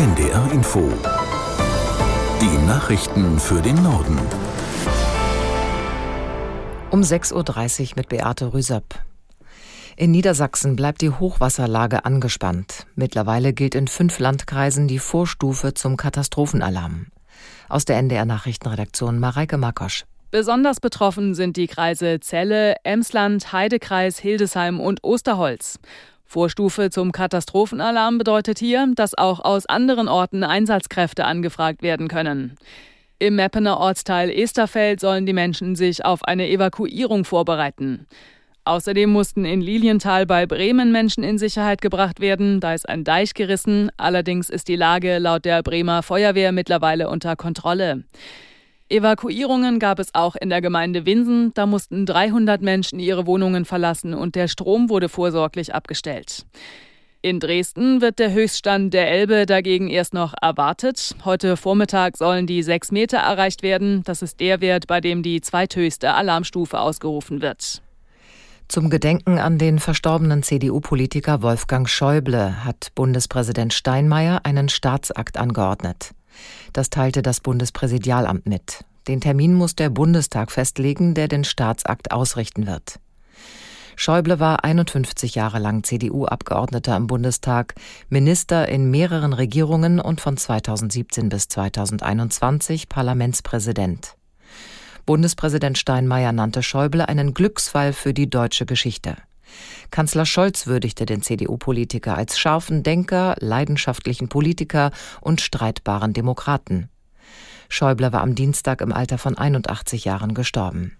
NDR Info. Die Nachrichten für den Norden. Um 6.30 Uhr mit Beate Rüsapp. In Niedersachsen bleibt die Hochwasserlage angespannt. Mittlerweile gilt in fünf Landkreisen die Vorstufe zum Katastrophenalarm. Aus der NDR Nachrichtenredaktion Mareike Makosch. Besonders betroffen sind die Kreise Celle, Emsland, Heidekreis, Hildesheim und Osterholz. Vorstufe zum Katastrophenalarm bedeutet hier, dass auch aus anderen Orten Einsatzkräfte angefragt werden können. Im Meppener Ortsteil Esterfeld sollen die Menschen sich auf eine Evakuierung vorbereiten. Außerdem mussten in Lilienthal bei Bremen Menschen in Sicherheit gebracht werden. Da ist ein Deich gerissen. Allerdings ist die Lage laut der Bremer Feuerwehr mittlerweile unter Kontrolle. Evakuierungen gab es auch in der Gemeinde Winsen. Da mussten 300 Menschen ihre Wohnungen verlassen und der Strom wurde vorsorglich abgestellt. In Dresden wird der Höchststand der Elbe dagegen erst noch erwartet. Heute Vormittag sollen die sechs Meter erreicht werden. Das ist der Wert, bei dem die zweithöchste Alarmstufe ausgerufen wird. Zum Gedenken an den verstorbenen CDU-Politiker Wolfgang Schäuble hat Bundespräsident Steinmeier einen Staatsakt angeordnet. Das teilte das Bundespräsidialamt mit. Den Termin muss der Bundestag festlegen, der den Staatsakt ausrichten wird. Schäuble war 51 Jahre lang CDU-Abgeordneter im Bundestag, Minister in mehreren Regierungen und von 2017 bis 2021 Parlamentspräsident. Bundespräsident Steinmeier nannte Schäuble einen Glücksfall für die deutsche Geschichte. Kanzler Scholz würdigte den CDU-Politiker als scharfen Denker, leidenschaftlichen Politiker und streitbaren Demokraten. Schäuble war am Dienstag im Alter von 81 Jahren gestorben.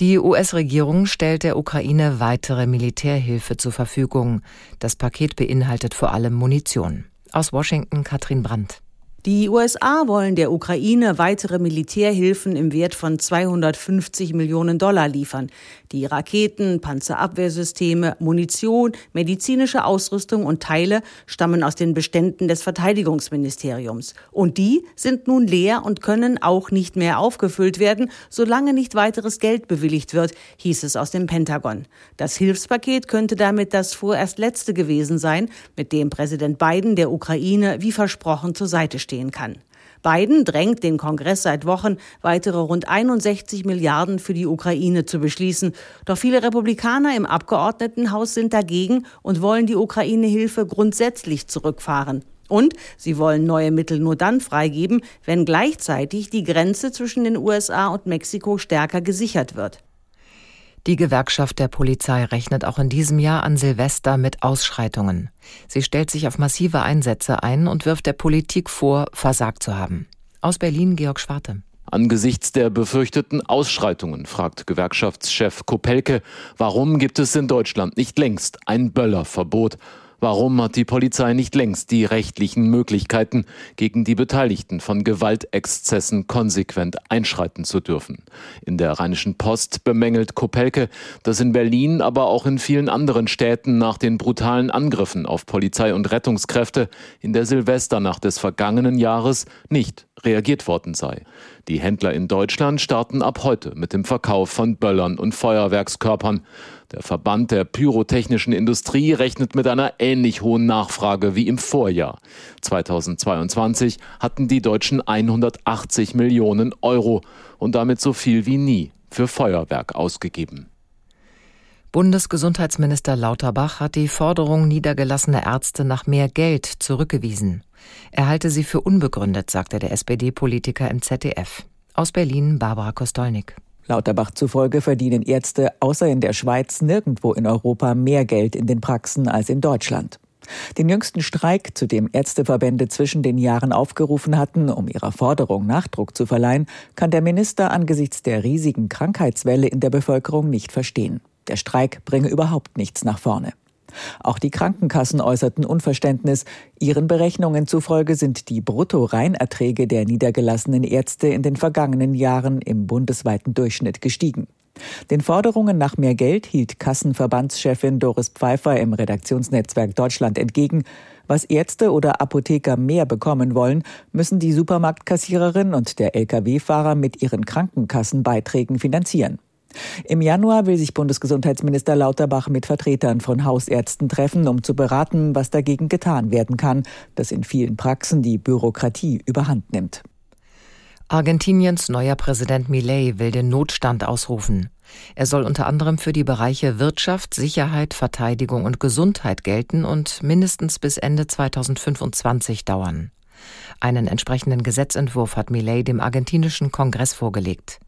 Die US-Regierung stellt der Ukraine weitere Militärhilfe zur Verfügung. Das Paket beinhaltet vor allem Munition. Aus Washington Katrin Brandt. Die USA wollen der Ukraine weitere Militärhilfen im Wert von 250 Millionen Dollar liefern. Die Raketen, Panzerabwehrsysteme, Munition, medizinische Ausrüstung und Teile stammen aus den Beständen des Verteidigungsministeriums. Und die sind nun leer und können auch nicht mehr aufgefüllt werden, solange nicht weiteres Geld bewilligt wird, hieß es aus dem Pentagon. Das Hilfspaket könnte damit das vorerst letzte gewesen sein, mit dem Präsident Biden der Ukraine wie versprochen zur Seite stehen kann. Biden drängt den Kongress seit Wochen, weitere rund 61 Milliarden für die Ukraine zu beschließen. Doch viele Republikaner im Abgeordnetenhaus sind dagegen und wollen die Ukraine-Hilfe grundsätzlich zurückfahren. Und sie wollen neue Mittel nur dann freigeben, wenn gleichzeitig die Grenze zwischen den USA und Mexiko stärker gesichert wird. Die Gewerkschaft der Polizei rechnet auch in diesem Jahr an Silvester mit Ausschreitungen. Sie stellt sich auf massive Einsätze ein und wirft der Politik vor, versagt zu haben. Aus Berlin Georg Schwarte. Angesichts der befürchteten Ausschreitungen fragt Gewerkschaftschef Kopelke, warum gibt es in Deutschland nicht längst ein Böllerverbot? Warum hat die Polizei nicht längst die rechtlichen Möglichkeiten, gegen die Beteiligten von Gewaltexzessen konsequent einschreiten zu dürfen? In der Rheinischen Post bemängelt Kopelke, dass in Berlin, aber auch in vielen anderen Städten nach den brutalen Angriffen auf Polizei und Rettungskräfte in der Silvesternacht des vergangenen Jahres nicht reagiert worden sei. Die Händler in Deutschland starten ab heute mit dem Verkauf von Böllern und Feuerwerkskörpern. Der Verband der pyrotechnischen Industrie rechnet mit einer ähnlich hohen Nachfrage wie im Vorjahr. 2022 hatten die Deutschen 180 Millionen Euro und damit so viel wie nie für Feuerwerk ausgegeben. Bundesgesundheitsminister Lauterbach hat die Forderung niedergelassener Ärzte nach mehr Geld zurückgewiesen. Er halte sie für unbegründet, sagte der SPD-Politiker im ZDF. Aus Berlin Barbara Kostolnik. Lauterbach zufolge verdienen Ärzte außer in der Schweiz nirgendwo in Europa mehr Geld in den Praxen als in Deutschland. Den jüngsten Streik, zu dem Ärzteverbände zwischen den Jahren aufgerufen hatten, um ihrer Forderung Nachdruck zu verleihen, kann der Minister angesichts der riesigen Krankheitswelle in der Bevölkerung nicht verstehen. Der Streik bringe überhaupt nichts nach vorne. Auch die Krankenkassen äußerten Unverständnis. Ihren Berechnungen zufolge sind die Brutto-Reinerträge der niedergelassenen Ärzte in den vergangenen Jahren im bundesweiten Durchschnitt gestiegen. Den Forderungen nach mehr Geld hielt Kassenverbandschefin Doris Pfeiffer im Redaktionsnetzwerk Deutschland entgegen. Was Ärzte oder Apotheker mehr bekommen wollen, müssen die Supermarktkassiererin und der Lkw-Fahrer mit ihren Krankenkassenbeiträgen finanzieren. Im Januar will sich Bundesgesundheitsminister Lauterbach mit Vertretern von Hausärzten treffen, um zu beraten, was dagegen getan werden kann, dass in vielen Praxen die Bürokratie überhand nimmt. Argentiniens neuer Präsident Milei will den Notstand ausrufen. Er soll unter anderem für die Bereiche Wirtschaft, Sicherheit, Verteidigung und Gesundheit gelten und mindestens bis Ende 2025 dauern. Einen entsprechenden Gesetzentwurf hat Milei dem argentinischen Kongress vorgelegt.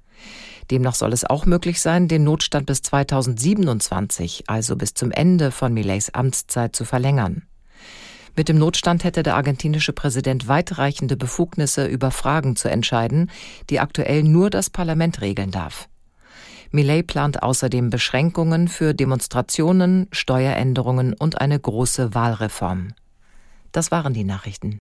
Demnach soll es auch möglich sein, den Notstand bis 2027, also bis zum Ende von Millets Amtszeit, zu verlängern. Mit dem Notstand hätte der argentinische Präsident weitreichende Befugnisse über Fragen zu entscheiden, die aktuell nur das Parlament regeln darf. Millet plant außerdem Beschränkungen für Demonstrationen, Steueränderungen und eine große Wahlreform. Das waren die Nachrichten.